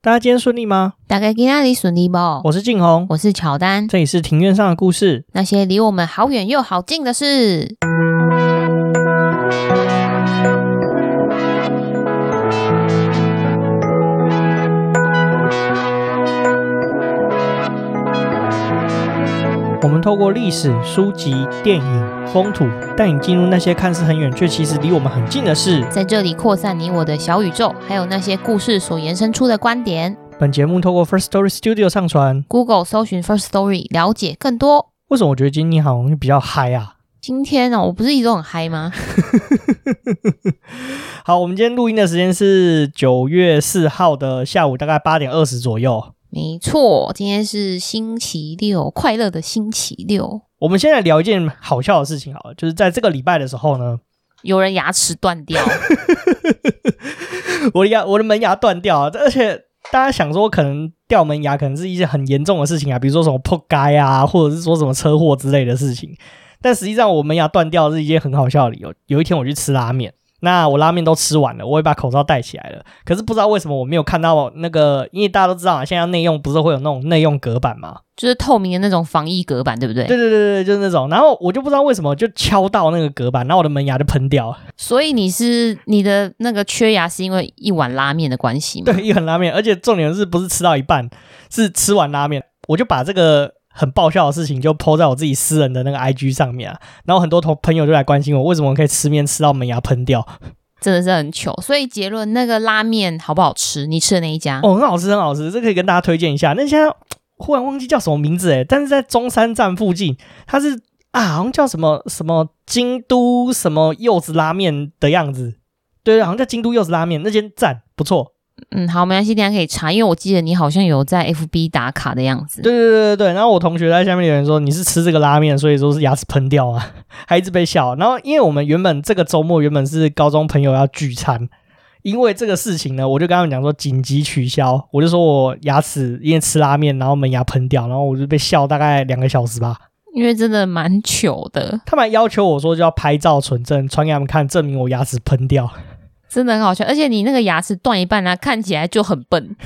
大家今天顺利吗？大概今天里顺利不？我是静红，我是乔丹，这里是庭院上的故事，那些离我们好远又好近的事。透过历史、书籍、电影、风土，带你进入那些看似很远却其实离我们很近的事，在这里扩散你我的小宇宙，还有那些故事所延伸出的观点。本节目透过 First Story Studio 上传，Google 搜寻 First Story 了解更多。为什么我觉得今天好像比较嗨啊？今天呢、哦，我不是一直都很嗨吗？好，我们今天录音的时间是九月四号的下午，大概八点二十左右。没错，今天是星期六，快乐的星期六。我们现在聊一件好笑的事情，好了，就是在这个礼拜的时候呢，有人牙齿断掉，我的牙，我的门牙断掉，而且大家想说，可能掉门牙可能是一件很严重的事情啊，比如说什么破街啊，或者是说什么车祸之类的事情。但实际上，我门牙断掉是一件很好笑的理由。有一天我去吃拉面。那我拉面都吃完了，我也把口罩戴起来了。可是不知道为什么我没有看到那个，因为大家都知道啊，现在内用不是会有那种内用隔板吗？就是透明的那种防疫隔板，对不对？对对对对，就是那种。然后我就不知道为什么就敲到那个隔板，然后我的门牙就喷掉了。所以你是你的那个缺牙是因为一碗拉面的关系吗？对，一碗拉面，而且重点是不是吃到一半，是吃完拉面，我就把这个。很爆笑的事情就 po 在我自己私人的那个 IG 上面啊，然后很多同朋友就来关心我，为什么可以吃面吃到门牙喷掉，真的是很糗。所以结论，那个拉面好不好吃？你吃的那一家？哦，很好吃，很好吃，这可以跟大家推荐一下。那家忽然忘记叫什么名字诶，但是在中山站附近，它是啊，好像叫什么什么京都什么柚子拉面的样子，对对，好像叫京都柚子拉面，那间赞不错。嗯，好，没关系，等下可以查，因为我记得你好像有在 FB 打卡的样子。对对对对对，然后我同学在下面留言说，你是吃这个拉面，所以说是牙齿喷掉啊，还一直被笑。然后因为我们原本这个周末原本是高中朋友要聚餐，因为这个事情呢，我就跟他们讲说紧急取消，我就说我牙齿因为吃拉面，然后门牙喷掉，然后我就被笑大概两个小时吧。因为真的蛮糗的，他们还要求我说就要拍照存证，传给他们看，证明我牙齿喷掉。真的很好笑，而且你那个牙齿断一半呢，看起来就很笨。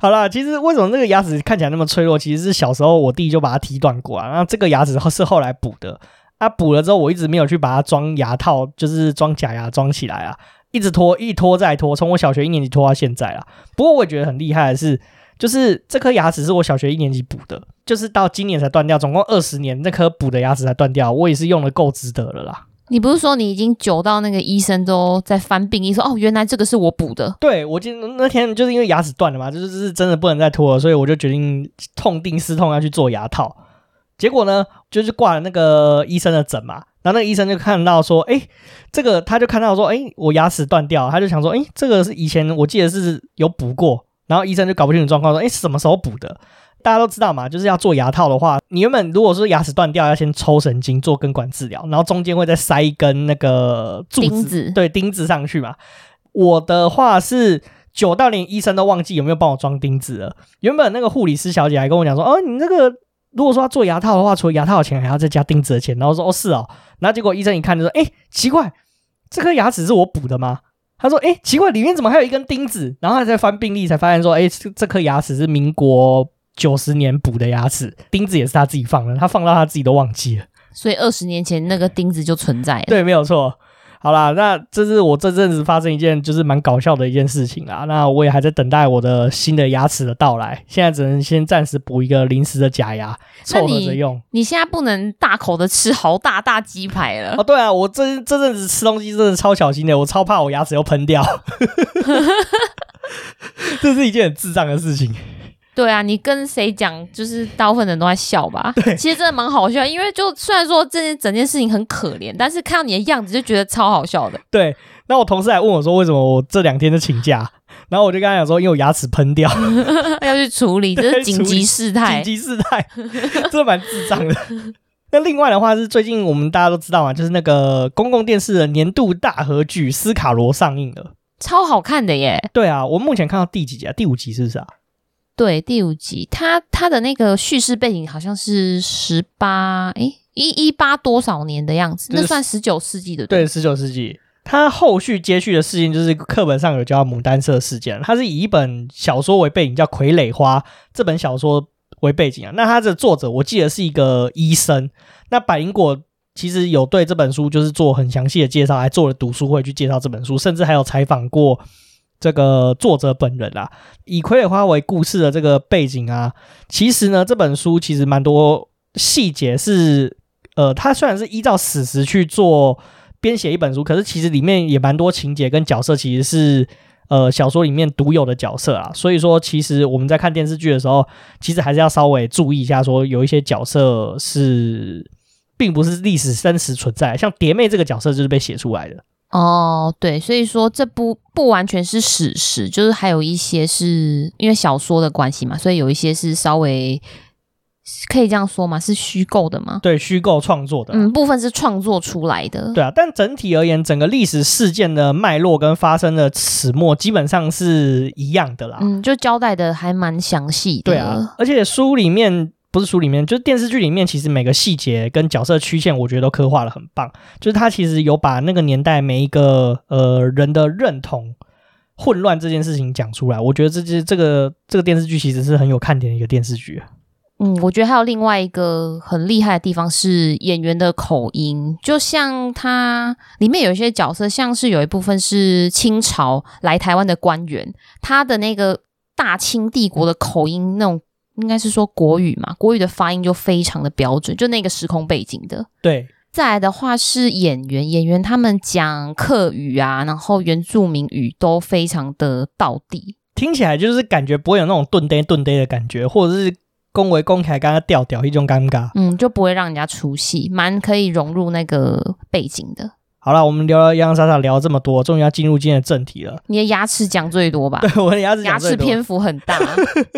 好啦，其实为什么那个牙齿看起来那么脆弱？其实是小时候我弟就把它踢断过啊。然后这个牙齿是后来补的，啊补了之后我一直没有去把它装牙套，就是装假牙装起来啊，一直拖，一拖再拖，从我小学一年级拖到现在啊。不过我也觉得很厉害的是，就是这颗牙齿是我小学一年级补的，就是到今年才断掉，总共二十年，那颗补的牙齿才断掉，我也是用的够值得了啦。你不是说你已经久到那个医生都在翻病历，说哦，原来这个是我补的。对，我记得那天就是因为牙齿断了嘛，就是是真的不能再拖了，所以我就决定痛定思痛要去做牙套。结果呢，就是挂了那个医生的诊嘛，然后那个医生就看到说，哎，这个他就看到说，哎，我牙齿断掉，他就想说，哎，这个是以前我记得是有补过，然后医生就搞不清楚状况，说，哎，什么时候补的？大家都知道嘛，就是要做牙套的话，你原本如果说牙齿断掉，要先抽神经做根管治疗，然后中间会再塞一根那个柱子，钉子，对，钉子上去嘛。我的话是久到连医生都忘记有没有帮我装钉子了。原本那个护理师小姐还跟我讲说，哦，你这个如果说要做牙套的话，除了牙套的钱，还要再加钉子的钱。然后说，哦，是哦。然后结果医生一看就说，哎，奇怪，这颗牙齿是我补的吗？他说，哎，奇怪，里面怎么还有一根钉子？然后他在翻病历才发现说，哎，这这颗牙齿是民国。九十年补的牙齿，钉子也是他自己放的，他放到他自己都忘记了，所以二十年前那个钉子就存在了。对，没有错。好啦，那这是我这阵子发生一件就是蛮搞笑的一件事情啊。那我也还在等待我的新的牙齿的到来，现在只能先暂时补一个临时的假牙，凑合着用。你现在不能大口的吃好大大鸡排了。哦，对啊，我这这阵子吃东西真的超小心的，我超怕我牙齿又喷掉。这是一件很智障的事情。对啊，你跟谁讲，就是大部分人都在笑吧？对，其实真的蛮好笑，因为就虽然说这件整件事情很可怜，但是看到你的样子就觉得超好笑的。对，那我同事还问我说，为什么我这两天就请假？然后我就跟他讲说，因为我牙齿喷掉 要去处理，这是紧急事态，紧急事态，真的蛮智障的。那另外的话是，最近我们大家都知道嘛，就是那个公共电视的年度大合剧《斯卡罗》上映了，超好看的耶。对啊，我目前看到第几集啊？第五集是不是啊？对，第五集，他他的那个叙事背景好像是十八，诶，一一八多少年的样子，就是、那算十九世纪的，对，十九世纪。他后续接续的事件就是课本上有叫牡丹社事件，他是以一本小说为背景，叫《傀儡花》这本小说为背景啊。那他的作者我记得是一个医生。那百灵果其实有对这本书就是做很详细的介绍，还做了读书会去介绍这本书，甚至还有采访过这个作者本人啊。以《傀儡花》为故事的这个背景啊，其实呢这本书其实蛮多细节是，呃，它虽然是依照史实去做。编写一本书，可是其实里面也蛮多情节跟角色，其实是呃小说里面独有的角色啊。所以说，其实我们在看电视剧的时候，其实还是要稍微注意一下，说有一些角色是并不是历史真实存在，像蝶妹这个角色就是被写出来的。哦，对，所以说这不不完全是史实，就是还有一些是因为小说的关系嘛，所以有一些是稍微。可以这样说吗？是虚构的吗？对，虚构创作的。嗯，部分是创作出来的。对啊，但整体而言，整个历史事件的脉络跟发生的始末基本上是一样的啦。嗯，就交代的还蛮详细的。对啊，而且书里面不是书里面，就是电视剧里面，其实每个细节跟角色曲线，我觉得都刻画的很棒。就是他其实有把那个年代每一个呃人的认同混乱这件事情讲出来。我觉得这这这个这个电视剧其实是很有看点的一个电视剧。嗯，我觉得还有另外一个很厉害的地方是演员的口音，就像他里面有一些角色，像是有一部分是清朝来台湾的官员，他的那个大清帝国的口音，那种应该是说国语嘛，国语的发音就非常的标准，就那个时空背景的。对，再来的话是演员，演员他们讲客语啊，然后原住民语都非常的到地，听起来就是感觉不会有那种顿呆顿呆的感觉，或者是。恭维恭凯，刚刚调调一种尴尬，嗯，就不会让人家出戏，蛮可以融入那个背景的。好了，我们聊了洋洋洒洒聊了这么多，终于要进入今天的正题了。你的牙齿讲最多吧？对，我的牙齿牙齿篇幅很大。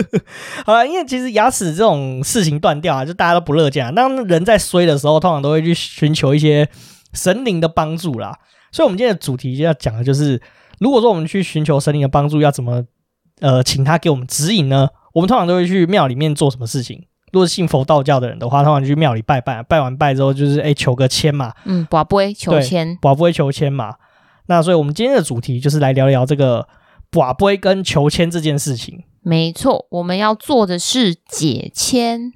好了，因为其实牙齿这种事情断掉啊，就大家都不乐见啊。当人在衰的时候，通常都会去寻求一些神灵的帮助啦。所以，我们今天的主题就要讲的就是，如果说我们去寻求神灵的帮助，要怎么呃，请他给我们指引呢？我们通常都会去庙里面做什么事情？如果是信佛道教的人的话，他们就去庙里拜拜，拜完拜之后就是哎求个签嘛。嗯，跋杯求签，跋杯求签嘛。那所以我们今天的主题就是来聊聊这个跋杯跟求签这件事情。没错，我们要做的是解签。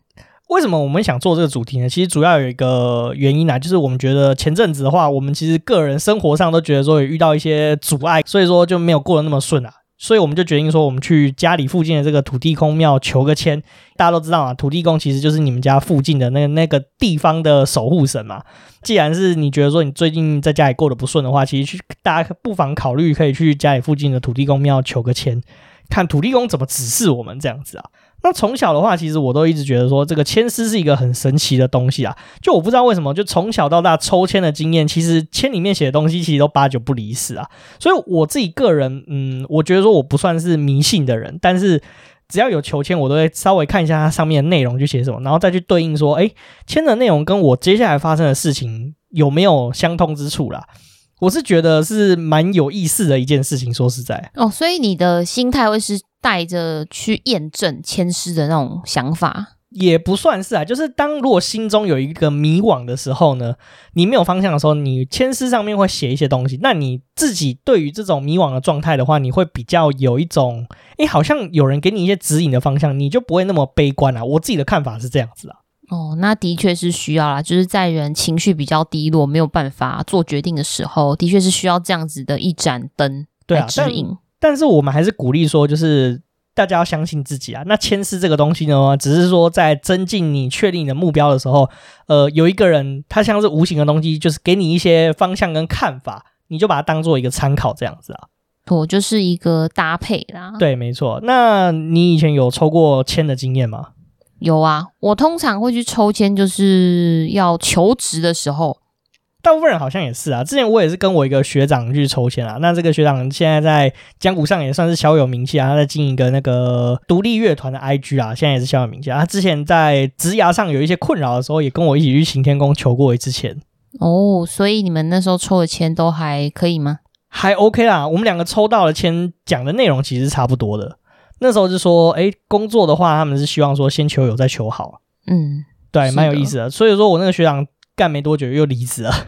为什么我们想做这个主题呢？其实主要有一个原因啊，就是我们觉得前阵子的话，我们其实个人生活上都觉得说有遇到一些阻碍，所以说就没有过得那么顺啊。所以我们就决定说，我们去家里附近的这个土地公庙求个签。大家都知道啊，土地公其实就是你们家附近的那个那个地方的守护神嘛。既然是你觉得说你最近在家里过得不顺的话，其实去大家不妨考虑可以去家里附近的土地公庙求个签，看土地公怎么指示我们这样子啊。那从小的话，其实我都一直觉得说，这个签诗是一个很神奇的东西啊。就我不知道为什么，就从小到大抽签的经验，其实签里面写的东西其实都八九不离十啊。所以我自己个人，嗯，我觉得说我不算是迷信的人，但是只要有求签，我都会稍微看一下它上面的内容就写什么，然后再去对应说，诶，签的内容跟我接下来发生的事情有没有相通之处啦。我是觉得是蛮有意思的一件事情，说实在哦，所以你的心态会是带着去验证签诗的那种想法，也不算是啊，就是当如果心中有一个迷惘的时候呢，你没有方向的时候，你签诗上面会写一些东西，那你自己对于这种迷惘的状态的话，你会比较有一种，诶，好像有人给你一些指引的方向，你就不会那么悲观啊。我自己的看法是这样子啊。哦，那的确是需要啦，就是在人情绪比较低落、没有办法做决定的时候，的确是需要这样子的一盏灯来指引。对啊，但，但是我们还是鼓励说，就是大家要相信自己啊。那牵丝这个东西呢，只是说在增进你确定你的目标的时候，呃，有一个人他像是无形的东西，就是给你一些方向跟看法，你就把它当做一个参考这样子啊。我就是一个搭配啦。对，没错。那你以前有抽过签的经验吗？有啊，我通常会去抽签，就是要求职的时候。大部分人好像也是啊。之前我也是跟我一个学长去抽签啊。那这个学长现在在江湖上也算是小有名气啊。他在经营一个那个独立乐团的 IG 啊，现在也是小有名气啊。他之前在职涯上有一些困扰的时候，也跟我一起去行天宫求过一次签。哦，所以你们那时候抽的签都还可以吗？还 OK 啦。我们两个抽到的签讲的内容其实是差不多的。那时候就说，哎，工作的话，他们是希望说先求有再求好。嗯，对，蛮有意思的。所以说我那个学长干没多久又离职了。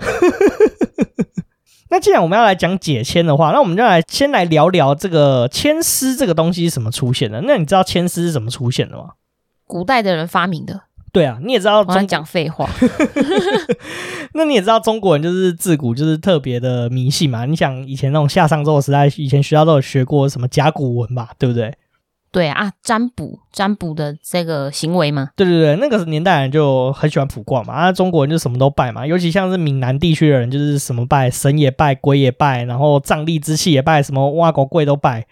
那既然我们要来讲解签的话，那我们就来先来聊聊这个签诗这个东西是怎么出现的。那你知道签诗是怎么出现的吗？古代的人发明的。对啊，你也知道，我讲废话。那你也知道，中国人就是自古就是特别的迷信嘛。你想以前那种夏商周的时代，以前学校都有学过什么甲骨文吧，对不对？对啊，占卜占卜的这个行为嘛。对对对，那个年代人就很喜欢卜卦嘛。啊，中国人就什么都拜嘛，尤其像是闽南地区的人，就是什么拜神也拜，鬼也拜，然后瘴癘之气也拜，什么挖狗贵都拜，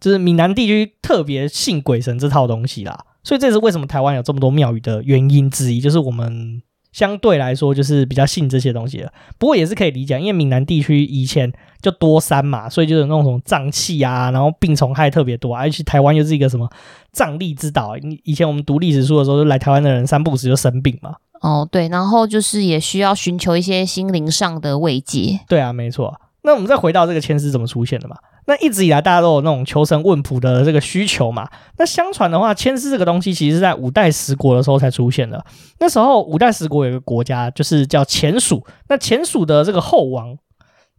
就是闽南地区特别信鬼神这套东西啦。所以这是为什么台湾有这么多庙宇的原因之一，就是我们相对来说就是比较信这些东西的。不过也是可以理解，因为闽南地区以前就多山嘛，所以就有那种什么瘴气啊，然后病虫害特别多，而且台湾又是一个什么瘴疠之岛。以前我们读历史书的时候，就来台湾的人三不五时就生病嘛。哦，对，然后就是也需要寻求一些心灵上的慰藉。对啊，没错。那我们再回到这个签诗怎么出现的嘛？那一直以来大家都有那种求神问卜的这个需求嘛。那相传的话，签诗这个东西其实是在五代十国的时候才出现的。那时候五代十国有一个国家就是叫前蜀，那前蜀的这个后王，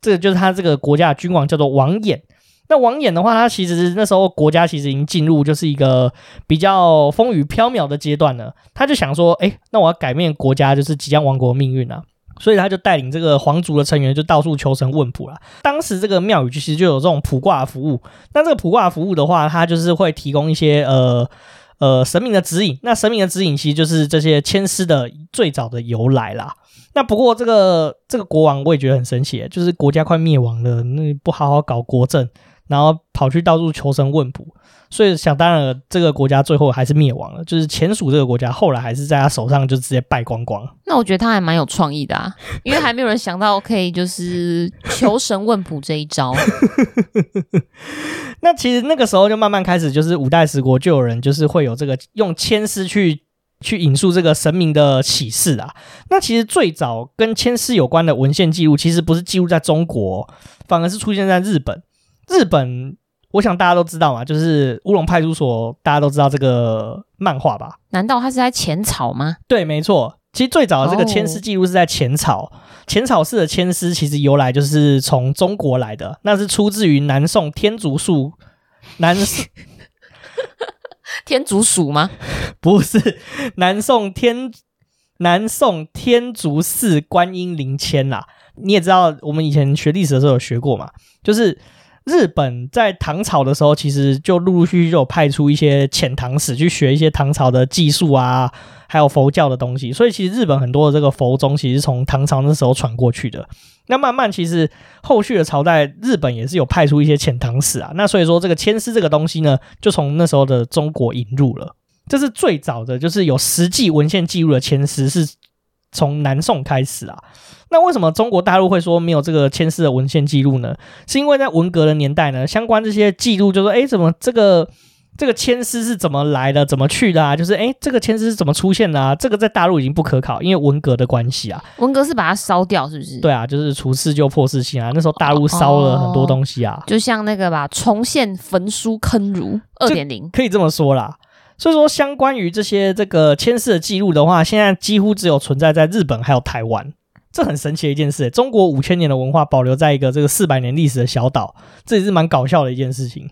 这个就是他这个国家的君王叫做王衍。那王衍的话，他其实那时候国家其实已经进入就是一个比较风雨飘渺的阶段了。他就想说，哎，那我要改变国家就是即将亡国命运啊。所以他就带领这个皇族的成员，就到处求神问卜了。当时这个庙宇其实就有这种卜卦服务。那这个卜卦服务的话，它就是会提供一些呃呃神明的指引。那神明的指引其实就是这些签诗的最早的由来啦。那不过这个这个国王我也觉得很神奇，就是国家快灭亡了，那不好好搞国政，然后跑去到处求神问卜。所以想当然了，这个国家最后还是灭亡了。就是前蜀这个国家，后来还是在他手上就直接败光光。那我觉得他还蛮有创意的啊，因为还没有人想到可以就是求神问卜这一招。那其实那个时候就慢慢开始，就是五代十国就有人就是会有这个用签诗去去引述这个神明的启示啊。那其实最早跟签诗有关的文献记录，其实不是记录在中国，反而是出现在日本。日本。我想大家都知道嘛，就是乌龙派出所，大家都知道这个漫画吧？难道它是在浅草吗？对，没错。其实最早的这个签诗记录是在浅草，浅、oh. 草寺的签诗其实由来就是从中国来的，那是出自于南宋天竺树南 天竺鼠吗？不是，南宋天南宋天竺寺观音灵签啦。你也知道，我们以前学历史的时候有学过嘛，就是。日本在唐朝的时候，其实就陆陆续续有派出一些遣唐使去学一些唐朝的技术啊，还有佛教的东西。所以其实日本很多的这个佛宗，其实从唐朝那时候传过去的。那慢慢其实后续的朝代，日本也是有派出一些遣唐使啊。那所以说这个签诗这个东西呢，就从那时候的中国引入了。这是最早的，就是有实际文献记录的签诗，是从南宋开始啊。那为什么中国大陆会说没有这个签诗的文献记录呢？是因为在文革的年代呢，相关这些记录就说，哎，怎么这个这个签诗是怎么来的，怎么去的啊？就是哎，这个签诗是怎么出现的啊？这个在大陆已经不可考，因为文革的关系啊。文革是把它烧掉，是不是？对啊，就是除四旧破四新啊。那时候大陆烧了很多东西啊，哦、就像那个吧，重现焚书坑儒二点零，可以这么说啦。所以说，相关于这些这个签诗的记录的话，现在几乎只有存在在日本还有台湾。这很神奇的一件事，中国五千年的文化保留在一个这个四百年历史的小岛，这也是蛮搞笑的一件事情。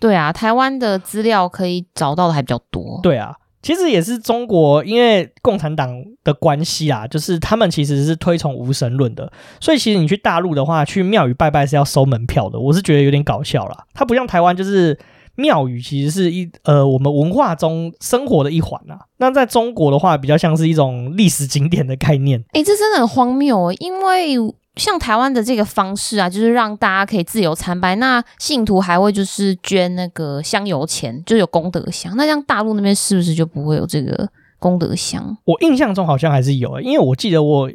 对啊，台湾的资料可以找到的还比较多。对啊，其实也是中国因为共产党的关系啊，就是他们其实是推崇无神论的，所以其实你去大陆的话，去庙宇拜拜是要收门票的。我是觉得有点搞笑啦，它不像台湾就是。庙宇其实是一呃，我们文化中生活的一环啊。那在中国的话，比较像是一种历史景点的概念。诶，这真的很荒谬，因为像台湾的这个方式啊，就是让大家可以自由参拜，那信徒还会就是捐那个香油钱，就有功德箱。那像大陆那边是不是就不会有这个功德箱？我印象中好像还是有诶，因为我记得我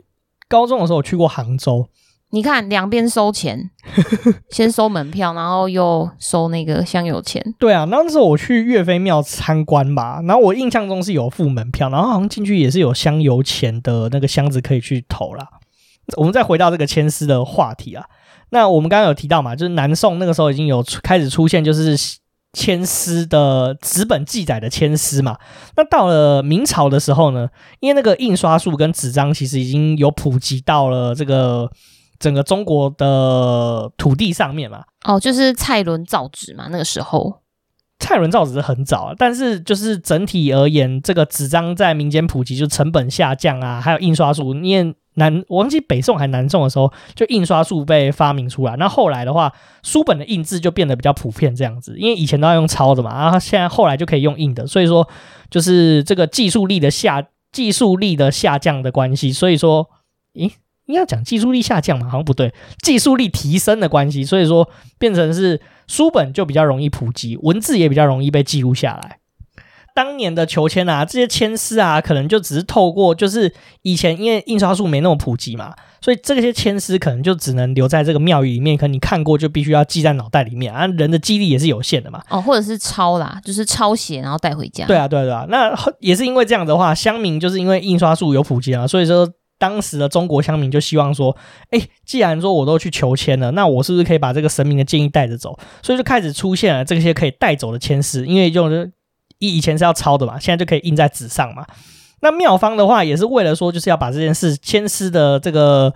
高中的时候我去过杭州。你看，两边收钱，先收门票，然后又收那个香油钱。对啊，那时候我去岳飞庙参观吧，然后我印象中是有付门票，然后好像进去也是有香油钱的那个箱子可以去投啦。我们再回到这个签诗的话题啊，那我们刚刚有提到嘛，就是南宋那个时候已经有开始出现，就是签诗的纸本记载的签诗嘛。那到了明朝的时候呢，因为那个印刷术跟纸张其实已经有普及到了这个。整个中国的土地上面嘛。哦，就是蔡伦造纸嘛，那个时候。蔡伦造纸是很早，但是就是整体而言，这个纸张在民间普及，就成本下降啊，还有印刷术，因为南我忘记北宋还南宋的时候，就印刷术被发明出来。那后来的话，书本的印制就变得比较普遍这样子，因为以前都要用抄的嘛，然后现在后来就可以用印的，所以说就是这个技术力的下技术力的下降的关系，所以说，咦，应该讲技术力下降嘛？好像不对，技术力提升的关系，所以说变成是。书本就比较容易普及，文字也比较容易被记录下来。当年的求签啊，这些签诗啊，可能就只是透过，就是以前因为印刷术没那么普及嘛，所以这些签诗可能就只能留在这个庙宇里面。可能你看过就必须要记在脑袋里面啊，人的记忆力也是有限的嘛。哦，或者是抄啦，就是抄写然后带回家。对啊，对啊，对啊。那也是因为这样的话，乡民就是因为印刷术有普及啊，所以说。当时的中国乡民就希望说，哎，既然说我都去求签了，那我是不是可以把这个神明的建议带着走？所以就开始出现了这些可以带走的签诗，因为就是以以前是要抄的嘛，现在就可以印在纸上嘛。那妙方的话也是为了说，就是要把这件事签诗的这个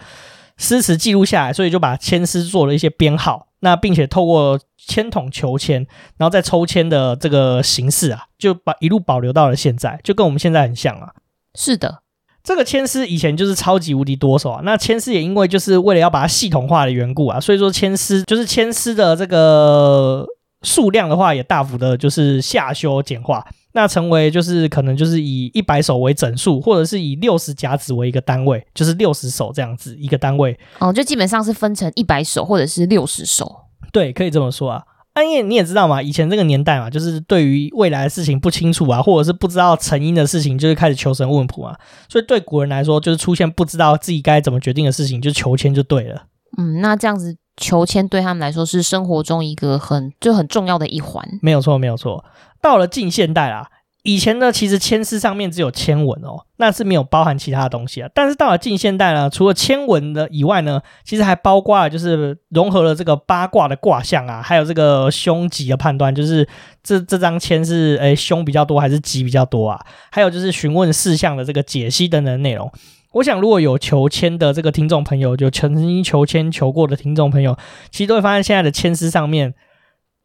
诗词记录下来，所以就把签诗做了一些编号，那并且透过签筒求签，然后再抽签的这个形式啊，就把一路保留到了现在，就跟我们现在很像啊。是的。这个千丝以前就是超级无敌多手啊，那千丝也因为就是为了要把它系统化的缘故啊，所以说千丝就是千丝的这个数量的话也大幅的就是下修简化，那成为就是可能就是以一百手为整数，或者是以六十甲子为一个单位，就是六十手这样子一个单位。哦，就基本上是分成一百手或者是六十手。对，可以这么说啊。因为你也知道嘛，以前这个年代嘛，就是对于未来的事情不清楚啊，或者是不知道成因的事情，就是开始求神问卜啊。所以对古人来说，就是出现不知道自己该怎么决定的事情，就求签就对了。嗯，那这样子求签对他们来说是生活中一个很就很重要的一环。没有错，没有错。到了近现代啦。以前呢，其实签诗上面只有签文哦，那是没有包含其他的东西啊。但是到了近现代呢，除了签文的以外呢，其实还包括了就是融合了这个八卦的卦象啊，还有这个凶吉的判断，就是这这张签是诶凶比较多还是吉比较多啊？还有就是询问事项的这个解析等等的内容。我想如果有求签的这个听众朋友，就曾经求签求过的听众朋友，其实都会发现现在的签诗上面。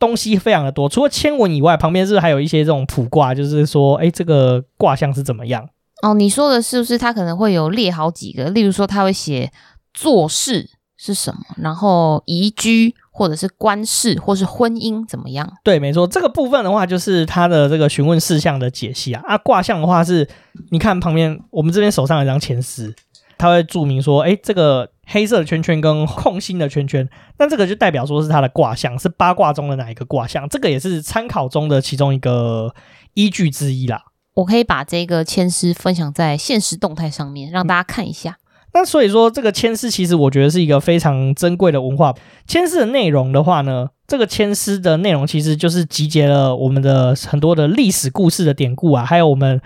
东西非常的多，除了签文以外，旁边是不是还有一些这种卜卦？就是说，哎，这个卦象是怎么样？哦，你说的是不是它可能会有列好几个？例如说，他会写做事是什么，然后宜居或者是官事或是婚姻怎么样？对，没错，这个部分的话就是它的这个询问事项的解析啊。啊，卦象的话是，你看旁边我们这边手上有一张签诗，它会注明说，哎，这个。黑色的圈圈跟空心的圈圈，那这个就代表说是它的卦象，是八卦中的哪一个卦象？这个也是参考中的其中一个依据之一啦。我可以把这个签诗分享在现实动态上面，让大家看一下。那所以说，这个签诗其实我觉得是一个非常珍贵的文化。签诗的内容的话呢，这个签诗的内容其实就是集结了我们的很多的历史故事的典故啊，还有我们。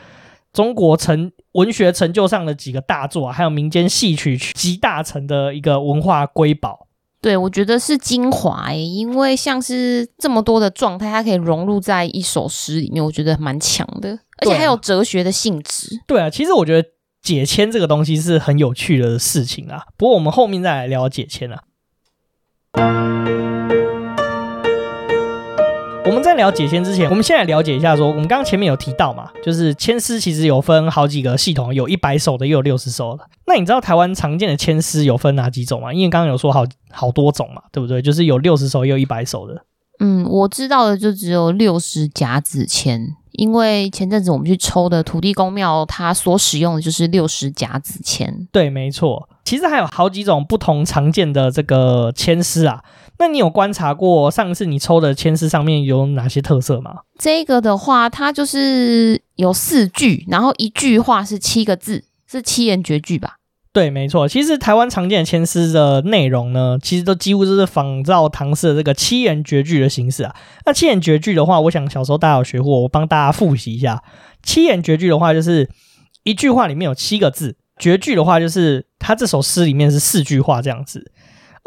中国成文学成就上的几个大作啊，还有民间戏曲集大成的一个文化瑰宝。对，我觉得是精华诶，因为像是这么多的状态，它可以融入在一首诗里面，我觉得蛮强的，而且还有哲学的性质。对啊，其实我觉得解签这个东西是很有趣的事情啊。不过我们后面再来聊解签啊。我们在聊解签之前，我们先来了解一下说，说我们刚刚前面有提到嘛，就是签诗其实有分好几个系统，有一百首的，也有六十首的。那你知道台湾常见的签诗有分哪几种吗？因为刚刚有说好好多种嘛，对不对？就是有六十首，也有一百首的。嗯，我知道的就只有六十甲子签，因为前阵子我们去抽的土地公庙，它所使用的就是六十甲子签。对，没错。其实还有好几种不同常见的这个签诗啊。那你有观察过上次你抽的签诗上面有哪些特色吗？这个的话，它就是有四句，然后一句话是七个字，是七言绝句吧？对，没错。其实台湾常见的签诗的内容呢，其实都几乎都是仿照唐诗的这个七言绝句的形式啊。那七言绝句的话，我想小时候大家有学过，我帮大家复习一下。七言绝句的话，就是一句话里面有七个字；绝句的话，就是它这首诗里面是四句话这样子。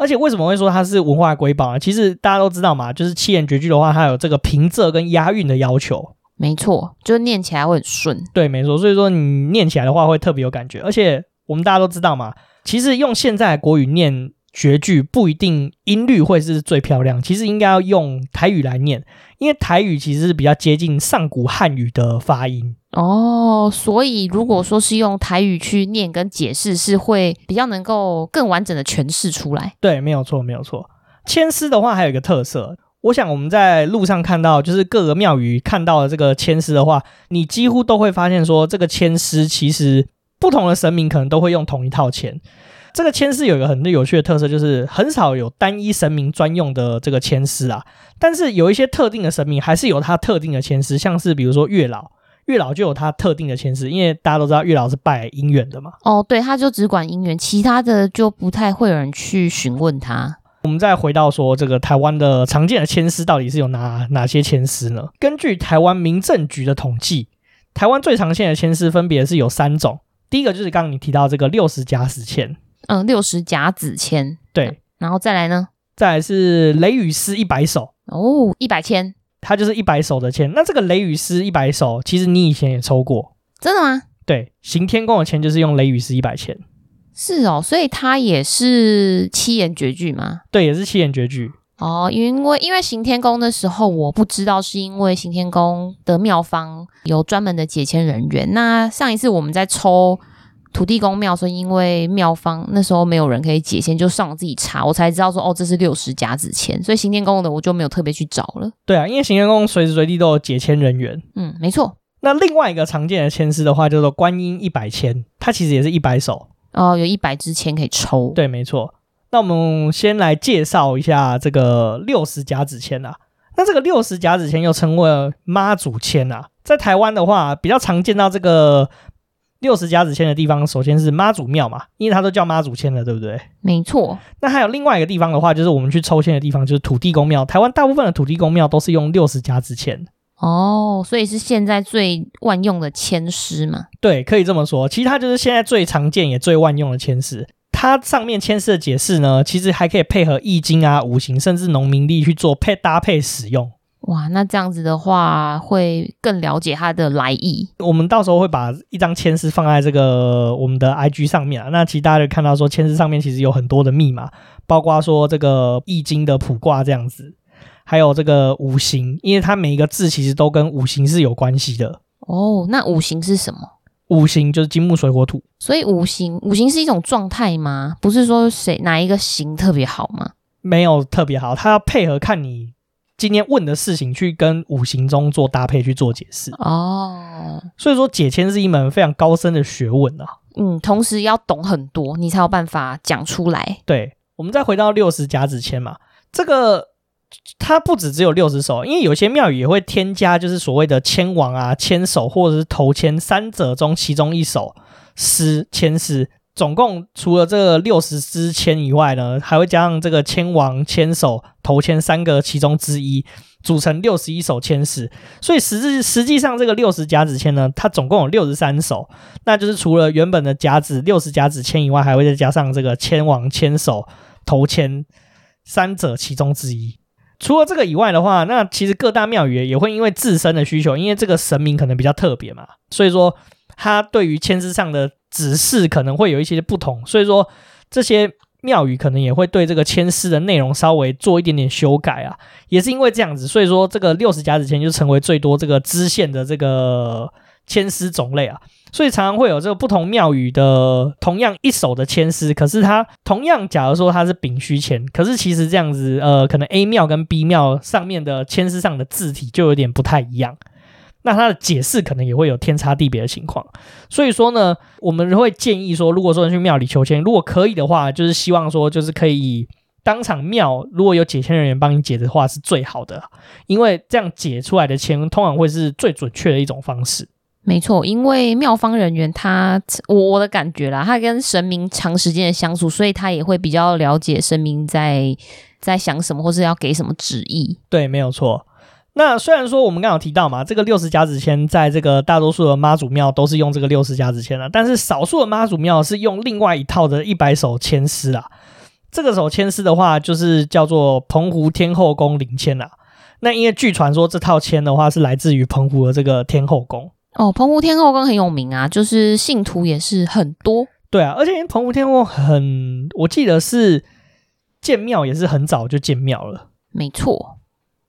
而且为什么会说它是文化瑰宝呢？其实大家都知道嘛，就是七言绝句的话，它有这个平仄跟押韵的要求。没错，就念起来会很顺。对，没错。所以说你念起来的话会特别有感觉。而且我们大家都知道嘛，其实用现在国语念绝句不一定音律会是最漂亮，其实应该要用台语来念，因为台语其实是比较接近上古汉语的发音哦。所以如果说是用台语去念跟解释，是会比较能够更完整的诠释出来。对，没有错，没有错。千诗的话还有一个特色，我想我们在路上看到，就是各个庙宇看到的这个千诗的话，你几乎都会发现说，这个千诗其实不同的神明可能都会用同一套签。这个签诗有一个很有趣的特色，就是很少有单一神明专用的这个签诗啊。但是有一些特定的神明还是有他特定的签诗，像是比如说月老，月老就有他特定的签诗，因为大家都知道月老是拜姻缘的嘛。哦，对，他就只管姻缘，其他的就不太会有人去询问他。我们再回到说这个台湾的常见的签诗到底是有哪哪些签诗呢？根据台湾民政局的统计，台湾最常见的签诗分别是有三种，第一个就是刚刚你提到这个六十加十签。嗯，六十甲子签，对，然后再来呢？再来是雷雨诗一百首哦，一百签，它就是一百首的签。那这个雷雨诗一百首，其实你以前也抽过，真的吗？对，行天宫的签就是用雷雨诗一百签，是哦，所以它也是七言绝句吗？对，也是七言绝句哦。因为因为行天宫的时候，我不知道是因为行天宫的庙方有专门的解签人员。那上一次我们在抽。土地公庙说，因为庙方那时候没有人可以解签，就上网自己查，我才知道说哦，这是六十甲子签，所以行天宫的我就没有特别去找了。对啊，因为行天宫随时随地都有解签人员。嗯，没错。那另外一个常见的签诗的话，叫做观音一百签，它其实也是一百首哦，有一百支签可以抽。对，没错。那我们先来介绍一下这个六十甲子签啊。那这个六十甲子签又称为妈祖签啊，在台湾的话比较常见到这个。六十甲子签的地方，首先是妈祖庙嘛，因为它都叫妈祖签了，对不对？没错。那还有另外一个地方的话，就是我们去抽签的地方，就是土地公庙。台湾大部分的土地公庙都是用六十甲子签。哦，所以是现在最万用的签诗嘛？对，可以这么说。其实它就是现在最常见也最万用的签诗。它上面签诗的解释呢，其实还可以配合易经啊、五行，甚至农民历去做配搭配使用。哇，那这样子的话，会更了解它的来意。我们到时候会把一张签诗放在这个我们的 IG 上面啊。那其实大家就看到说，签诗上面其实有很多的密码，包括说这个易经的卜卦这样子，还有这个五行，因为它每一个字其实都跟五行是有关系的。哦，那五行是什么？五行就是金木水火土。所以五行，五行是一种状态吗？不是说谁哪一个行特别好吗？没有特别好，它要配合看你。今天问的事情，去跟五行中做搭配去做解释哦，所以说解签是一门非常高深的学问啊。嗯，同时要懂很多，你才有办法讲出来。对，我们再回到六十甲子签嘛，这个它不止只有六十首，因为有些庙宇也会添加，就是所谓的签王啊、签手或者是头签三者中其中一首诗签诗。总共除了这个六十支签以外呢，还会加上这个签王、签手、头签三个其中之一，组成六十一手签式。所以实际实际上这个六十甲子签呢，它总共有六十三手，那就是除了原本的甲子六十甲子签以外，还会再加上这个签王、签手、头签三者其中之一。除了这个以外的话，那其实各大庙宇也会因为自身的需求，因为这个神明可能比较特别嘛，所以说他对于签诗上的。指示可能会有一些不同，所以说这些庙宇可能也会对这个签诗的内容稍微做一点点修改啊，也是因为这样子，所以说这个六十甲子签就成为最多这个支线的这个签诗种类啊，所以常常会有这个不同庙宇的同样一手的签诗，可是它同样假如说它是丙戌签，可是其实这样子呃，可能 A 庙跟 B 庙上面的签诗上的字体就有点不太一样。那他的解释可能也会有天差地别的情况，所以说呢，我们会建议说，如果说去庙里求签，如果可以的话，就是希望说，就是可以当场庙如果有解签人员帮你解的话，是最好的，因为这样解出来的签通常会是最准确的一种方式。没错，因为庙方人员他，我我的感觉啦，他跟神明长时间的相处，所以他也会比较了解神明在在想什么，或是要给什么旨意。对，没有错。那虽然说我们刚刚有提到嘛，这个六十甲子签在这个大多数的妈祖庙都是用这个六十甲子签了，但是少数的妈祖庙是用另外一套的一百首签诗啊。这个首签诗的话，就是叫做澎湖天后宫灵签啦。那因为据传说这套签的话是来自于澎湖的这个天后宫哦，澎湖天后宫很有名啊，就是信徒也是很多。对啊，而且澎湖天后宫很，我记得是建庙也是很早就建庙了。没错，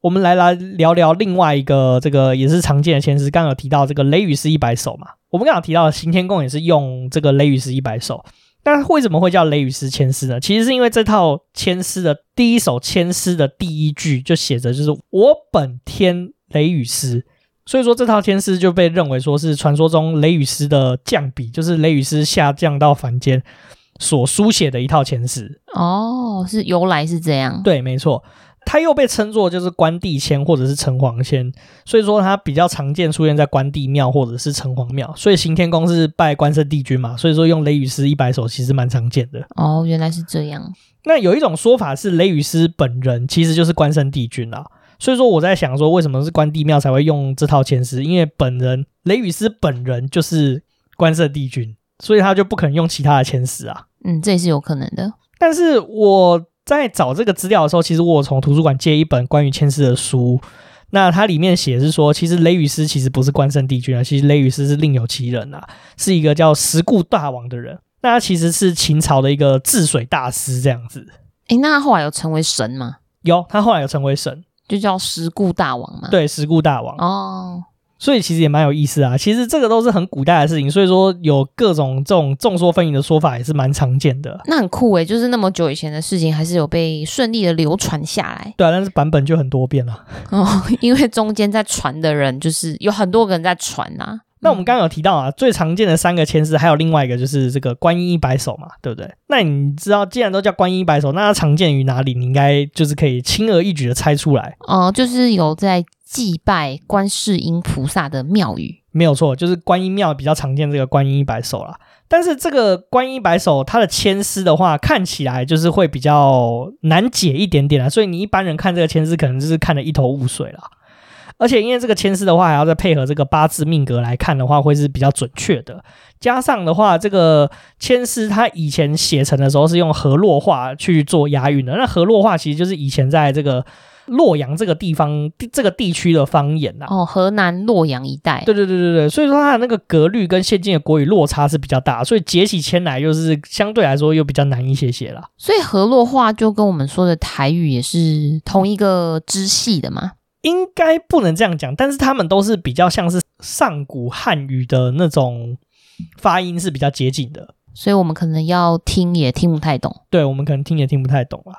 我们来来聊聊另外一个这个也是常见的签诗，刚刚有提到这个雷雨诗一百首嘛。我们刚刚提到的行天宫也是用这个雷雨诗一百首。但为什么会叫雷雨诗千诗呢？其实是因为这套千诗的第一首千诗的第一句就写着就是“我本天雷雨诗”，所以说这套千诗就被认为说是传说中雷雨诗的降笔，就是雷雨诗下降到凡间所书写的一套签诗。哦，是由来是这样？对，没错。它又被称作就是关帝签或者是城隍签，所以说它比较常见出现在关帝庙或者是城隍庙。所以行天宫是拜关圣帝君嘛，所以说用雷雨诗一百首其实蛮常见的。哦，原来是这样。那有一种说法是雷雨师本人其实就是关圣帝君啦。所以说我在想说，为什么是关帝庙才会用这套签诗？因为本人雷雨师本人就是关圣帝君，所以他就不可能用其他的签诗啊。嗯，这也是有可能的。但是我。在找这个资料的时候，其实我从图书馆借一本关于千丝的书，那它里面写是说，其实雷雨师其实不是关圣帝君啊，其实雷雨师是另有其人啊，是一个叫石固大王的人，那他其实是秦朝的一个治水大师这样子。诶，那他后来有成为神吗？有，他后来有成为神，就叫石固大王嘛。对，石固大王。哦。所以其实也蛮有意思啊，其实这个都是很古代的事情，所以说有各种这种众说纷纭的说法也是蛮常见的。那很酷诶，就是那么久以前的事情，还是有被顺利的流传下来。对啊，但是版本就很多变了。哦，因为中间在传的人就是有很多个人在传啊。那我们刚刚有提到啊，最常见的三个签诗，还有另外一个就是这个观音一百首嘛，对不对？那你知道，既然都叫观音一百首，那它常见于哪里？你应该就是可以轻而易举的猜出来。哦、呃，就是有在祭拜观世音菩萨的庙宇，没有错，就是观音庙比较常见这个观音一百首啦。但是这个观音一百首，它的签诗的话，看起来就是会比较难解一点点啦，所以你一般人看这个签诗，可能就是看得一头雾水啦。而且因为这个签诗的话，还要再配合这个八字命格来看的话，会是比较准确的。加上的话，这个签诗它以前写成的时候是用河洛话去做押韵的。那河洛话其实就是以前在这个洛阳这个地方这个地区的方言呐。哦，河南洛阳一带。对对对对对，所以说它的那个格律跟现今的国语落差是比较大，所以解起签来又是相对来说又比较难一些些啦。所以河洛话就跟我们说的台语也是同一个支系的嘛？应该不能这样讲，但是他们都是比较像是上古汉语的那种发音是比较接近的，所以我们可能要听也听不太懂。对，我们可能听也听不太懂啊。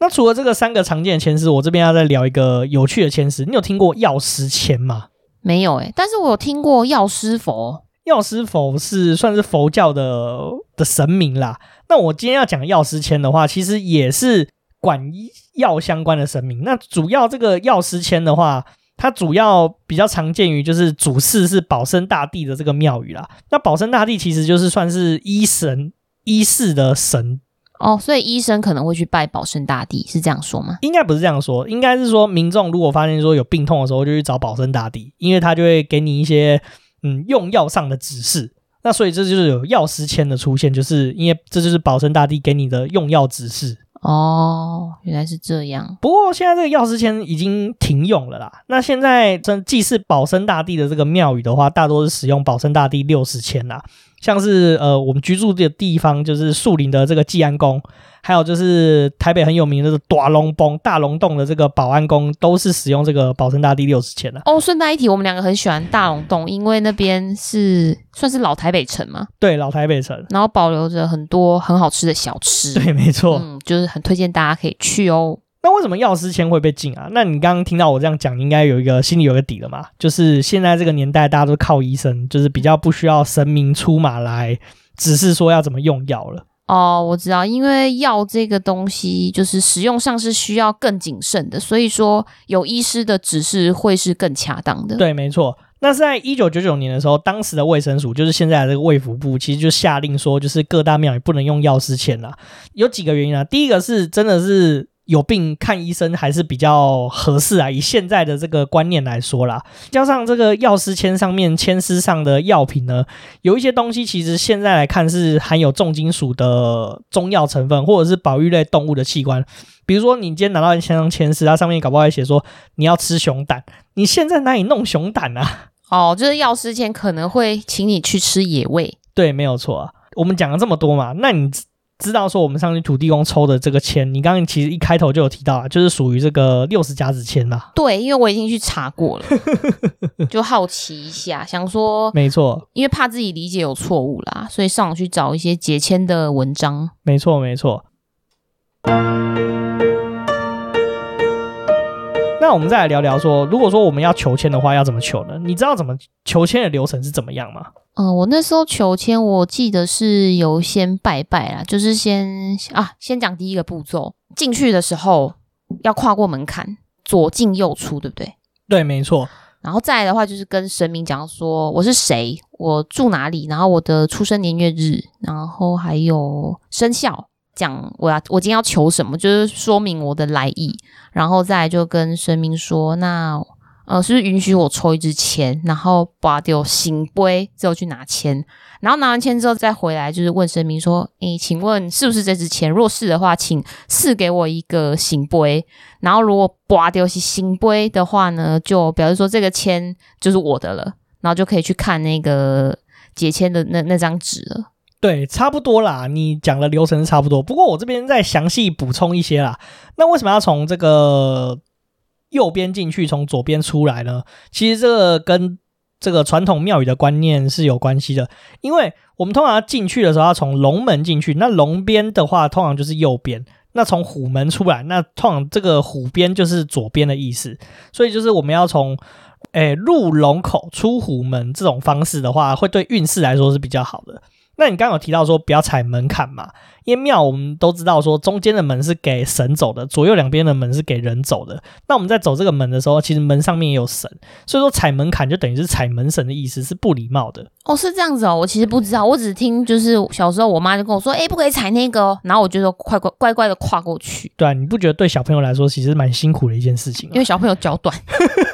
那除了这个三个常见的签诗，我这边要再聊一个有趣的签诗。你有听过药师签吗？没有诶、欸，但是我有听过药师佛。药师佛是算是佛教的的神明啦。那我今天要讲药师签的话，其实也是。管药相关的神明，那主要这个药师签的话，它主要比较常见于就是主祀是保生大帝的这个庙宇啦。那保生大帝其实就是算是医神医事的神哦，所以医生可能会去拜保生大帝，是这样说吗？应该不是这样说，应该是说民众如果发现说有病痛的时候，就去找保生大帝，因为他就会给你一些嗯用药上的指示。那所以这就是有药师签的出现，就是因为这就是保生大帝给你的用药指示。哦，原来是这样。不过现在这个药师签已经停用了啦。那现在真祭祀保生大帝的这个庙宇的话，大多是使用保生大帝六十签啦。像是呃我们居住的地方，就是树林的这个季安宫。还有就是台北很有名的这个大龙崩大龙洞的这个保安宫，都是使用这个保生大帝六十钱的。哦，顺带一提，我们两个很喜欢大龙洞，因为那边是算是老台北城嘛。对，老台北城，然后保留着很多很好吃的小吃。对，没错，嗯，就是很推荐大家可以去哦。那为什么药师签会被禁啊？那你刚刚听到我这样讲，应该有一个心里有个底了嘛？就是现在这个年代，大家都靠医生，就是比较不需要神明出马来指示说要怎么用药了。哦，我知道，因为药这个东西就是使用上是需要更谨慎的，所以说有医师的指示会是更恰当的。对，没错。那是在一九九九年的时候，当时的卫生署，就是现在的这个卫福部，其实就下令说，就是各大庙也不能用药师签了。有几个原因啊，第一个是真的是。有病看医生还是比较合适啊，以现在的这个观念来说啦，加上这个药师签上面签诗上的药品呢，有一些东西其实现在来看是含有重金属的中药成分，或者是保育类动物的器官。比如说你今天拿到一张签诗，它上面搞不好还写说你要吃熊胆，你现在哪里弄熊胆啊？哦，就是药师签可能会请你去吃野味。对，没有错啊。我们讲了这么多嘛，那你。知道说我们上去土地公抽的这个签，你刚刚其实一开头就有提到啊，就是属于这个六十甲子签啦。对，因为我已经去查过了，就好奇一下，想说，没错，因为怕自己理解有错误啦，所以上网去找一些解签的文章。没错，没错。那我们再来聊聊说，如果说我们要求签的话，要怎么求呢？你知道怎么求签的流程是怎么样吗？嗯、呃，我那时候求签，我记得是有先拜拜啦，就是先啊，先讲第一个步骤，进去的时候要跨过门槛，左进右出，对不对？对，没错。然后再来的话，就是跟神明讲说我是谁，我住哪里，然后我的出生年月日，然后还有生肖，讲我要我今天要求什么，就是说明我的来意，然后再来就跟神明说那。呃，是不是允许我抽一支签，然后拔掉圣杯之后去拿签，然后拿完签之后再回来，就是问神明说：“诶，请问是不是这支签？若是的话，请赐给我一个圣杯。然后如果拔掉是圣杯的话呢，就表示说这个签就是我的了，然后就可以去看那个解签的那那张纸了。对，差不多啦，你讲的流程差不多。不过我这边再详细补充一些啦。那为什么要从这个？右边进去，从左边出来呢？其实这个跟这个传统庙宇的观念是有关系的，因为我们通常进去的时候要从龙门进去，那龙边的话通常就是右边；那从虎门出来，那通常这个虎边就是左边的意思。所以就是我们要从诶入龙口出虎门这种方式的话，会对运势来说是比较好的。那你刚刚有提到说不要踩门槛嘛？因为庙我们都知道说中间的门是给神走的，左右两边的门是给人走的。那我们在走这个门的时候，其实门上面也有神，所以说踩门槛就等于是踩门神的意思，是不礼貌的。哦，是这样子哦，我其实不知道，我只听就是小时候我妈就跟我说，哎，不可以踩那个哦，然后我就说快快乖乖的跨过去。对啊，你不觉得对小朋友来说其实蛮辛苦的一件事情？因为小朋友脚短。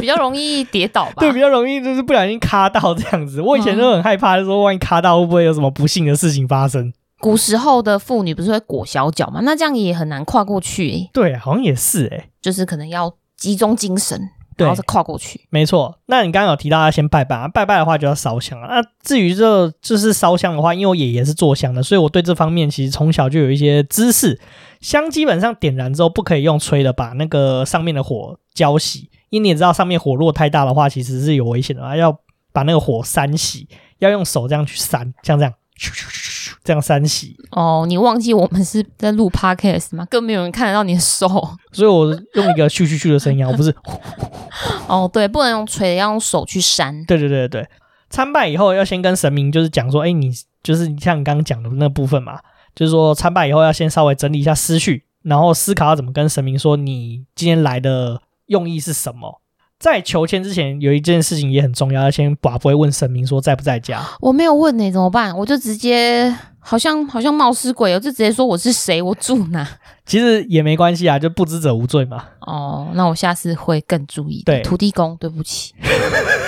比较容易跌倒吧？对，比较容易就是不小心卡到这样子。我以前都很害怕，就说万一卡到会不会有什么不幸的事情发生？古时候的妇女不是会裹小脚吗？那这样也很难跨过去欸。对，好像也是欸，就是可能要集中精神，然后再跨过去。没错。那你刚刚有提到要先拜拜啊，拜拜的话就要烧香啊。那至于这就是烧香的话，因为我爷爷是做香的，所以我对这方面其实从小就有一些知识。香基本上点燃之后不可以用吹的，把那个上面的火浇熄。因为你也知道，上面火如果太大的话，其实是有危险的啊！要把那个火扇熄，要用手这样去扇，像这样，咻咻咻，这样扇熄。哦，你忘记我们是在录 podcast 吗？更没有人看得到你的手，所以我用一个咻咻咻的声音，我不是。哦，对，不能用吹，要用手去扇。对对对对，参拜以后要先跟神明就是讲说，哎，你就是像你刚刚讲的那部分嘛，就是说参拜以后要先稍微整理一下思绪，然后思考要怎么跟神明说你今天来的。用意是什么？在求签之前，有一件事情也很重要，要先把不会问神明说在不在家。我没有问你、欸、怎么办？我就直接好像好像冒失鬼，我就直接说我是谁，我住哪。其实也没关系啊，就不知者无罪嘛。哦，那我下次会更注意。对，土地公，对不起。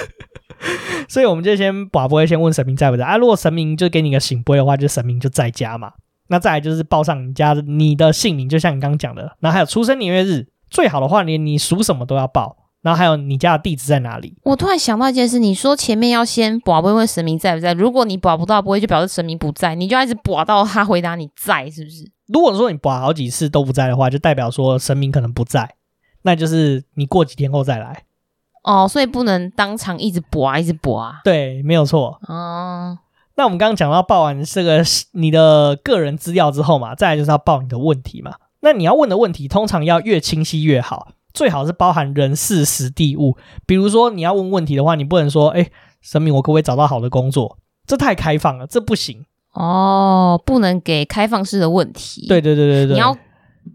所以我们就先把不会先问神明在不在啊？如果神明就给你个醒杯的话，就神明就在家嘛。那再来就是报上你家你的姓名，就像你刚刚讲的，然后还有出生年月日。最好的话，连你属什么都要报，然后还有你家的地址在哪里。我突然想到一件事，你说前面要先卜不会问神明在不在，如果你卜不到不会，就表示神明不在，你就要一直卜到他回答你在，是不是？如果说你卜好几次都不在的话，就代表说神明可能不在，那就是你过几天后再来。哦，所以不能当场一直卜啊，一直卜啊。对，没有错。哦、嗯，那我们刚刚讲到报完这个你的个人资料之后嘛，再来就是要报你的问题嘛。那你要问的问题，通常要越清晰越好，最好是包含人事时地物。比如说你要问问题的话，你不能说，哎，神明，我可不可以找到好的工作？这太开放了，这不行。哦，不能给开放式的问题。对对对对对，你要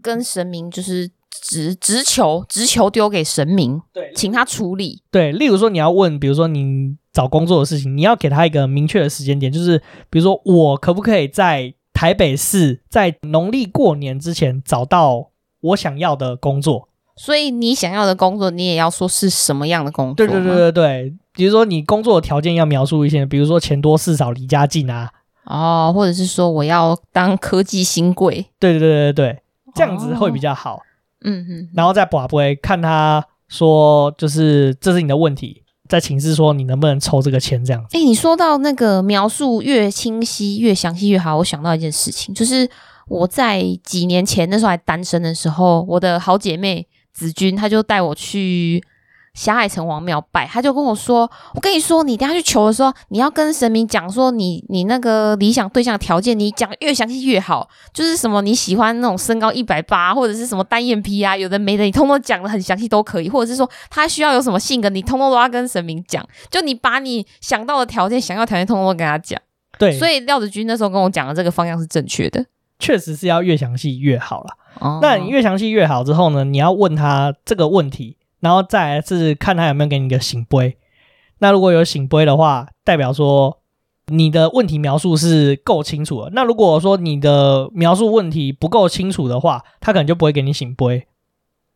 跟神明就是直直球，直球丢给神明，对，请他处理。对，例如说你要问，比如说你找工作的事情，你要给他一个明确的时间点，就是比如说我可不可以在。台北市在农历过年之前找到我想要的工作，所以你想要的工作，你也要说是什么样的工作？对对对对对，比如说你工作的条件要描述一些，比如说钱多事少离家近啊，哦，或者是说我要当科技新贵，对对对对对，这样子会比较好。嗯、哦、嗯，然后再拔杯看他说，就是这是你的问题，在请示说你能不能抽这个签这样子。哎，你说到那个描述越清晰越详细越好，我想到一件事情，就是我在几年前那时候还单身的时候，我的好姐妹子君，她就带我去。霞海城隍庙拜，他就跟我说：“我跟你说，你等下去求的时候，你要跟神明讲说你你那个理想对象的条件，你讲越详细越好。就是什么你喜欢那种身高一百八，或者是什么单眼皮啊，有的没的，你通通讲的很详细都可以。或者是说他需要有什么性格，你通通都要跟神明讲。就你把你想到的条件、想要条件，通通都跟他讲。对，所以廖子君那时候跟我讲的这个方向是正确的，确实是要越详细越好了。哦，那你越详细越好之后呢，你要问他这个问题。”然后再来是看他有没有给你一个醒杯，那如果有醒杯的话，代表说你的问题描述是够清楚的。那如果说你的描述问题不够清楚的话，他可能就不会给你醒杯。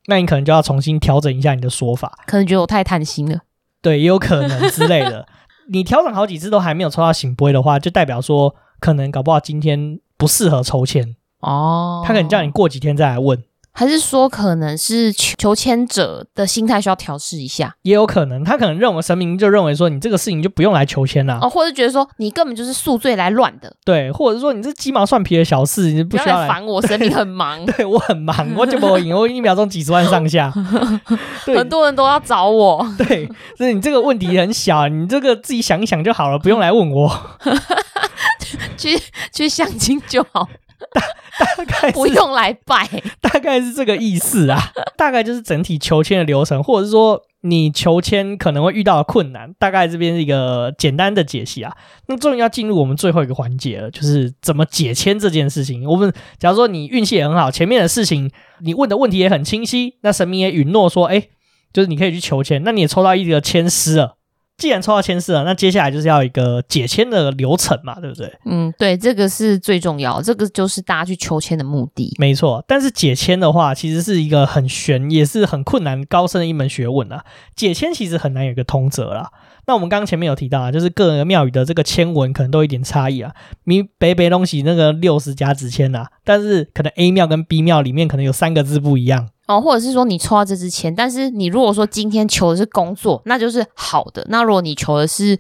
那你可能就要重新调整一下你的说法，可能觉得我太贪心了，对，也有可能之类的。你调整好几次都还没有抽到醒杯的话，就代表说可能搞不好今天不适合抽签哦。他可能叫你过几天再来问。还是说，可能是求签者的心态需要调试一下，也有可能，他可能认为神明就认为说，你这个事情就不用来求签了，哦，或者觉得说你根本就是宿醉来乱的，对，或者说你这鸡毛蒜皮的小事，你不需要来烦我，神明很忙，对，对我很忙，我就不会赢，我一秒钟几十万上下，很多人都要找我，对，所以你这个问题很小，你这个自己想一想就好了，不用来问我，去去相亲就好。大大概不用来拜，大概是这个意思啊。大概就是整体求签的流程，或者是说你求签可能会遇到的困难，大概这边是一个简单的解析啊。那终于要进入我们最后一个环节了，就是怎么解签这件事情。我们假如说你运气也很好，前面的事情你问的问题也很清晰，那神明也允诺说，哎，就是你可以去求签，那你也抽到一个签诗了。既然抽到签诗了，那接下来就是要一个解签的流程嘛，对不对？嗯，对，这个是最重要，这个就是大家去求签的目的。没错，但是解签的话，其实是一个很玄，也是很困难、高深的一门学问啊。解签其实很难有一个通则啦。那我们刚刚前面有提到啊，就是各个庙宇的这个签文可能都有一点差异啊。你北北东西那个六十甲子签啊，但是可能 A 庙跟 B 庙里面可能有三个字不一样。哦，或者是说你抽到这支签，但是你如果说今天求的是工作，那就是好的；那如果你求的是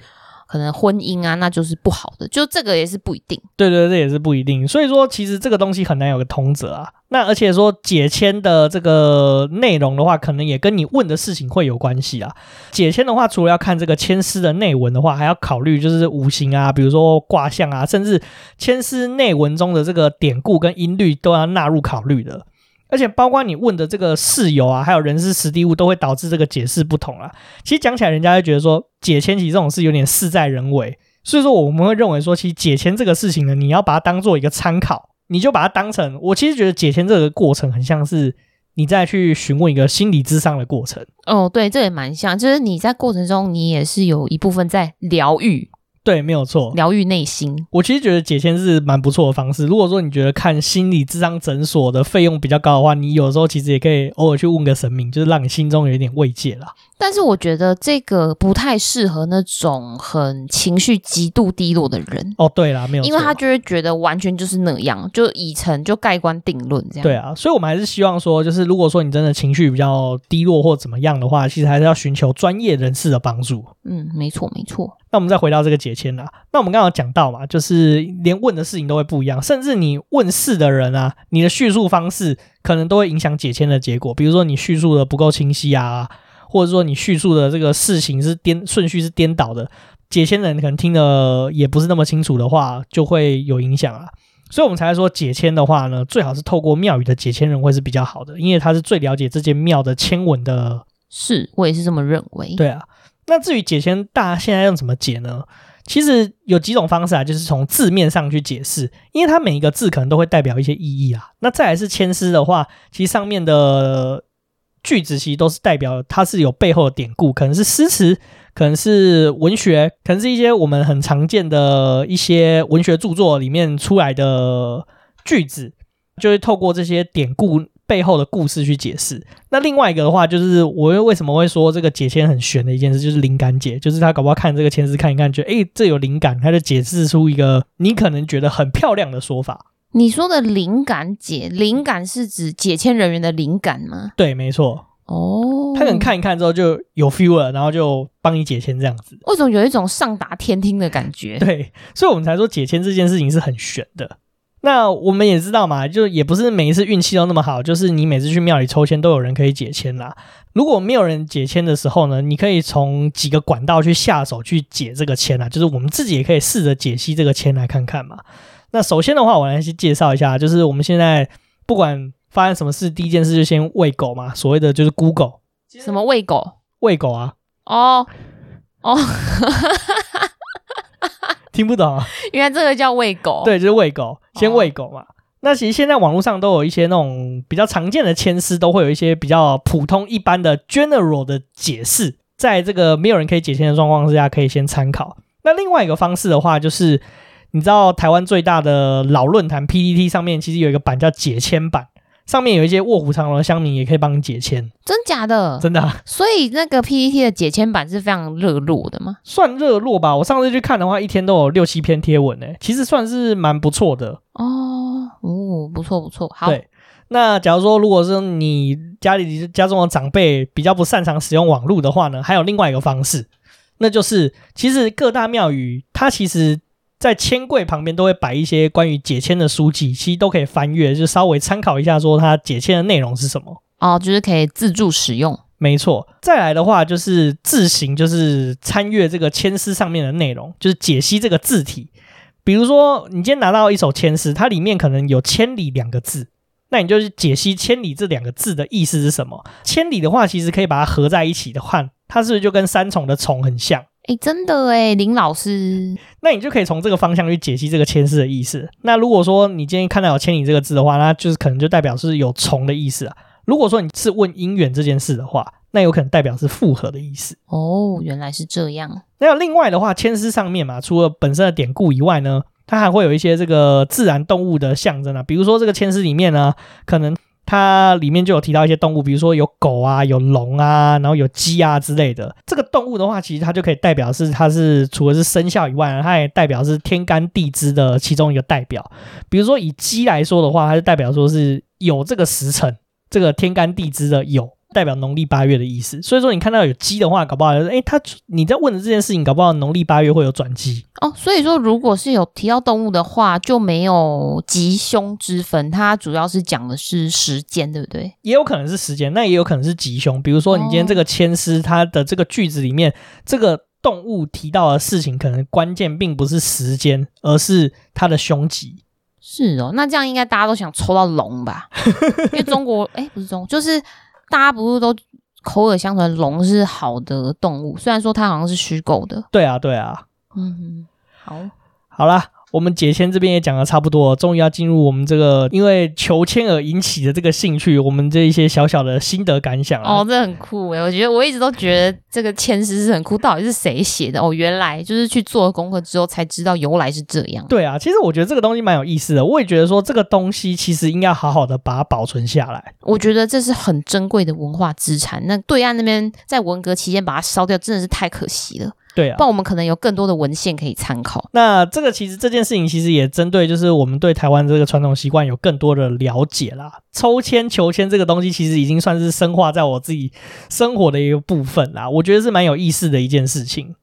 可能婚姻啊，那就是不好的。就这个也是不一定。对对，这也是不一定。所以说，其实这个东西很难有个通则啊。那而且说解签的这个内容的话，可能也跟你问的事情会有关系啊。解签的话，除了要看这个签诗的内文的话，还要考虑就是五行啊，比如说卦象啊，甚至签诗内文中的这个典故跟音律都要纳入考虑的。而且包括你问的这个事由啊，还有人事实地物，都会导致这个解释不同啊。其实讲起来，人家会觉得说解签其实这种事有点事在人为，所以说我们会认为说，其实解签这个事情呢，你要把它当做一个参考，你就把它当成。我其实觉得解签这个过程很像是你再去询问一个心理咨商的过程。哦，对，这也蛮像，就是你在过程中你也是有一部分在疗愈。对，没有错，疗愈内心。我其实觉得解签是蛮不错的方式。如果说你觉得看心理智商诊所的费用比较高的话，你有时候其实也可以偶尔去问个神明，就是让你心中有一点慰藉啦。但是我觉得这个不太适合那种很情绪极度低落的人。哦，对啦，没有错，因为他就会觉得完全就是那样，就已成就盖棺定论这样。对啊，所以我们还是希望说，就是如果说你真的情绪比较低落或怎么样的话，其实还是要寻求专业人士的帮助。嗯，没错，没错。那我们再回到这个解签啦，那我们刚刚讲到嘛，就是连问的事情都会不一样，甚至你问事的人啊，你的叙述方式可能都会影响解签的结果。比如说你叙述的不够清晰啊。或者说你叙述的这个事情是颠顺序是颠倒的，解签人可能听的也不是那么清楚的话，就会有影响啊。所以我们才说解签的话呢，最好是透过庙宇的解签人会是比较好的，因为他是最了解这间庙的签文的。是，我也是这么认为。对啊，那至于解签，大家现在用怎么解呢？其实有几种方式啊，就是从字面上去解释，因为它每一个字可能都会代表一些意义啊。那再来是签诗的话，其实上面的。句子其实都是代表它是有背后的典故，可能是诗词，可能是文学，可能是一些我们很常见的一些文学著作里面出来的句子，就会透过这些典故背后的故事去解释。那另外一个的话，就是我又为什么会说这个解签很玄的一件事，就是灵感解，就是他搞不好看这个签诗看一看，觉得诶这有灵感，他就解释出一个你可能觉得很漂亮的说法。你说的灵感解，灵感是指解签人员的灵感吗？对，没错。哦，他可能看一看之后就有 feel 了，然后就帮你解签这样子。为什么有一种上达天听的感觉？对，所以我们才说解签这件事情是很玄的。那我们也知道嘛，就也不是每一次运气都那么好，就是你每次去庙里抽签都有人可以解签啦。如果没有人解签的时候呢，你可以从几个管道去下手去解这个签啊，就是我们自己也可以试着解析这个签来看看嘛。那首先的话，我来先介绍一下，就是我们现在不管发生什么事，第一件事就先喂狗嘛，所谓的就是 Google。什么喂狗？喂狗啊？哦哦。听不懂啊？原来这个叫喂狗，对，就是喂狗，先喂狗嘛。哦、那其实现在网络上都有一些那种比较常见的牵丝，都会有一些比较普通一般的 general 的解释，在这个没有人可以解签的状况之下，可以先参考。那另外一个方式的话，就是你知道台湾最大的老论坛 PPT 上面，其实有一个版叫解签版。上面有一些卧虎藏龙的乡民也可以帮你解签，真假的？真的啊。所以那个 PPT 的解签版是非常热络的吗？算热络吧。我上次去看的话，一天都有六七篇贴文诶，其实算是蛮不错的哦。哦，不错不错。好，对。那假如说，如果是你家里家中的长辈比较不擅长使用网络的话呢，还有另外一个方式，那就是其实各大庙宇它其实。在签柜旁边都会摆一些关于解签的书籍，其实都可以翻阅，就稍微参考一下，说它解签的内容是什么哦，就是可以自助使用。没错，再来的话就是自行就是参阅这个签诗上面的内容，就是解析这个字体。比如说，你今天拿到一首签诗，它里面可能有“千里”两个字，那你就是解析“千里”这两个字的意思是什么？“千里”的话，其实可以把它合在一起的话，它是不是就跟三重的“重”很像？哎，真的哎，林老师，那你就可以从这个方向去解析这个牵丝的意思。那如果说你今天看到有“牵引”这个字的话，那就是可能就代表是有“重”的意思啊。如果说你是问姻缘这件事的话，那有可能代表是复合的意思。哦，原来是这样。那有另外的话，牵丝上面嘛，除了本身的典故以外呢，它还会有一些这个自然动物的象征啊。比如说这个牵丝里面呢，可能。它里面就有提到一些动物，比如说有狗啊，有龙啊，然后有鸡啊之类的。这个动物的话，其实它就可以代表是它是除了是生肖以外，它也代表是天干地支的其中一个代表。比如说以鸡来说的话，它就代表说是有这个时辰，这个天干地支的有。代表农历八月的意思，所以说你看到有鸡的话，搞不好，哎，他你在问的这件事情，搞不好农历八月会有转机哦。所以说，如果是有提到动物的话，就没有吉凶之分，它主要是讲的是时间，对不对？也有可能是时间，那也有可能是吉凶。比如说，你今天这个签诗，它的这个句子里面，哦、这个动物提到的事情，可能关键并不是时间，而是它的凶吉。是哦，那这样应该大家都想抽到龙吧？因为中国，哎，不是中，就是。大家不是都口耳相传龙是好的动物，虽然说它好像是虚构的。对啊，对啊。嗯，好，好啦。我们解签这边也讲的差不多，终于要进入我们这个因为求签而引起的这个兴趣，我们这一些小小的心得感想啊。哦，这很酷诶，我觉得我一直都觉得这个签诗是很酷，到底是谁写的？哦，原来就是去做了功课之后才知道由来是这样。对啊，其实我觉得这个东西蛮有意思的，我也觉得说这个东西其实应该好好的把它保存下来。我觉得这是很珍贵的文化资产。那对岸那边在文革期间把它烧掉，真的是太可惜了。对啊，不然我们可能有更多的文献可以参考。那这个其实这件事情其实也针对，就是我们对台湾这个传统习惯有更多的了解啦。抽签求签这个东西，其实已经算是深化在我自己生活的一个部分啦。我觉得是蛮有意思的一件事情。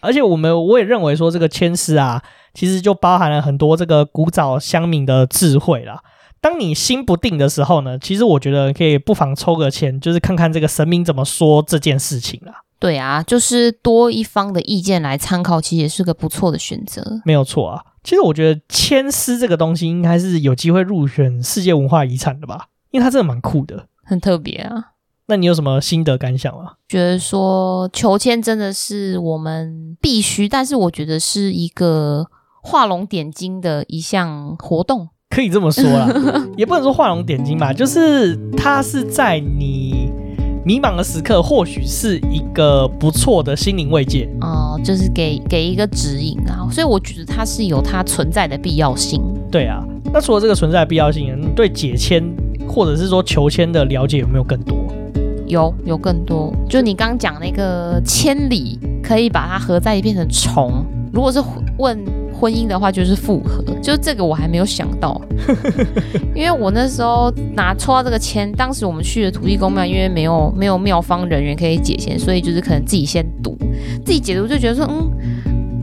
而且我们我也认为说，这个签诗啊，其实就包含了很多这个古早乡民的智慧啦。当你心不定的时候呢，其实我觉得可以不妨抽个签，就是看看这个神明怎么说这件事情啦。对啊，就是多一方的意见来参考，其实也是个不错的选择。没有错啊，其实我觉得牵丝这个东西应该是有机会入选世界文化遗产的吧，因为它真的蛮酷的，很特别啊。那你有什么心得感想吗？觉得说求签真的是我们必须，但是我觉得是一个画龙点睛的一项活动，可以这么说啦，也不能说画龙点睛吧，就是它是在你。迷茫的时刻，或许是一个不错的心灵慰藉哦、呃，就是给给一个指引啊，所以我觉得它是有它存在的必要性。对啊，那除了这个存在的必要性，你对解签或者是说求签的了解有没有更多？有，有更多。就你刚刚讲那个千里，可以把它合在一起变成虫。如果是问婚姻的话就是复合，就是这个我还没有想到，因为我那时候拿抽到这个签，当时我们去的土地公庙，因为没有没有庙方人员可以解签，所以就是可能自己先读，自己解读就觉得说，嗯，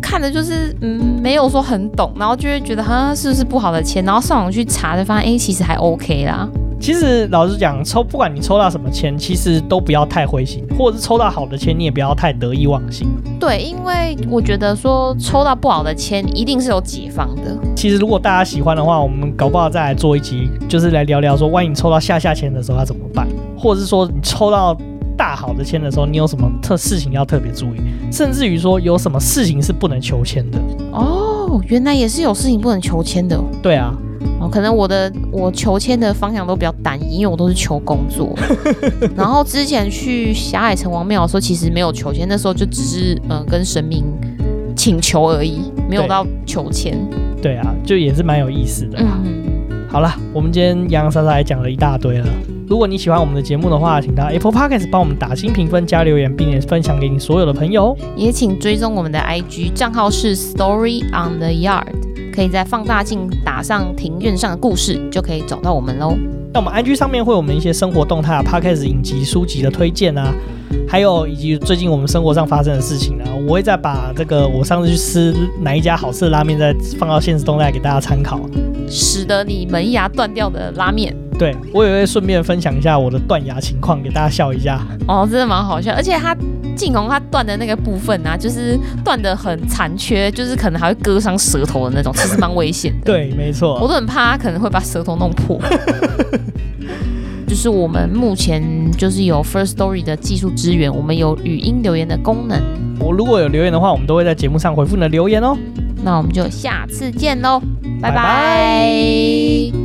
看的就是嗯没有说很懂，然后就会觉得哈是不是不好的签，然后上网去查就发现哎其实还 OK 啦。其实老实讲，抽不管你抽到什么签，其实都不要太灰心，或者是抽到好的签，你也不要太得意忘形。对，因为我觉得说抽到不好的签，一定是有解放的。其实如果大家喜欢的话，我们搞不好再来做一集，就是来聊聊说，万一你抽到下下签的时候要怎么办，或者是说你抽到大好的签的时候，你有什么特事情要特别注意，甚至于说有什么事情是不能求签的。哦，原来也是有事情不能求签的。对啊。哦，可能我的我求签的方向都比较单一，因为我都是求工作。然后之前去霞海城隍庙的时候，其实没有求签，那时候就只是嗯、呃、跟神明请求而已，没有到求签。对啊，就也是蛮有意思的啦。嗯嗯。好了，我们今天洋洋洒洒也讲了一大堆了。如果你喜欢我们的节目的话，请到 Apple Podcast 帮我们打新评分加留言，并且分享给你所有的朋友。也请追踪我们的 IG 账号是 Story on the Yard。可以在放大镜打上庭院上的故事，就可以找到我们喽。那我们 IG 上面会有我们一些生活动态啊、Podcast 影集、书籍的推荐啊，还有以及最近我们生活上发生的事情呢，我会再把这个我上次去吃哪一家好吃的拉面再放到现实动态给大家参考，使得你门牙断掉的拉面。对，我也会顺便分享一下我的断牙情况给大家笑一下。哦，真的蛮好笑，而且他靖红他断的那个部分啊，就是断的很残缺，就是可能还会割伤舌头的那种，其实蛮危险的。对，没错，我都很怕他可能会把舌头弄破。就是我们目前就是有 First Story 的技术支援，我们有语音留言的功能。我如果有留言的话，我们都会在节目上回复你的留言哦。那我们就下次见喽，拜拜。拜拜。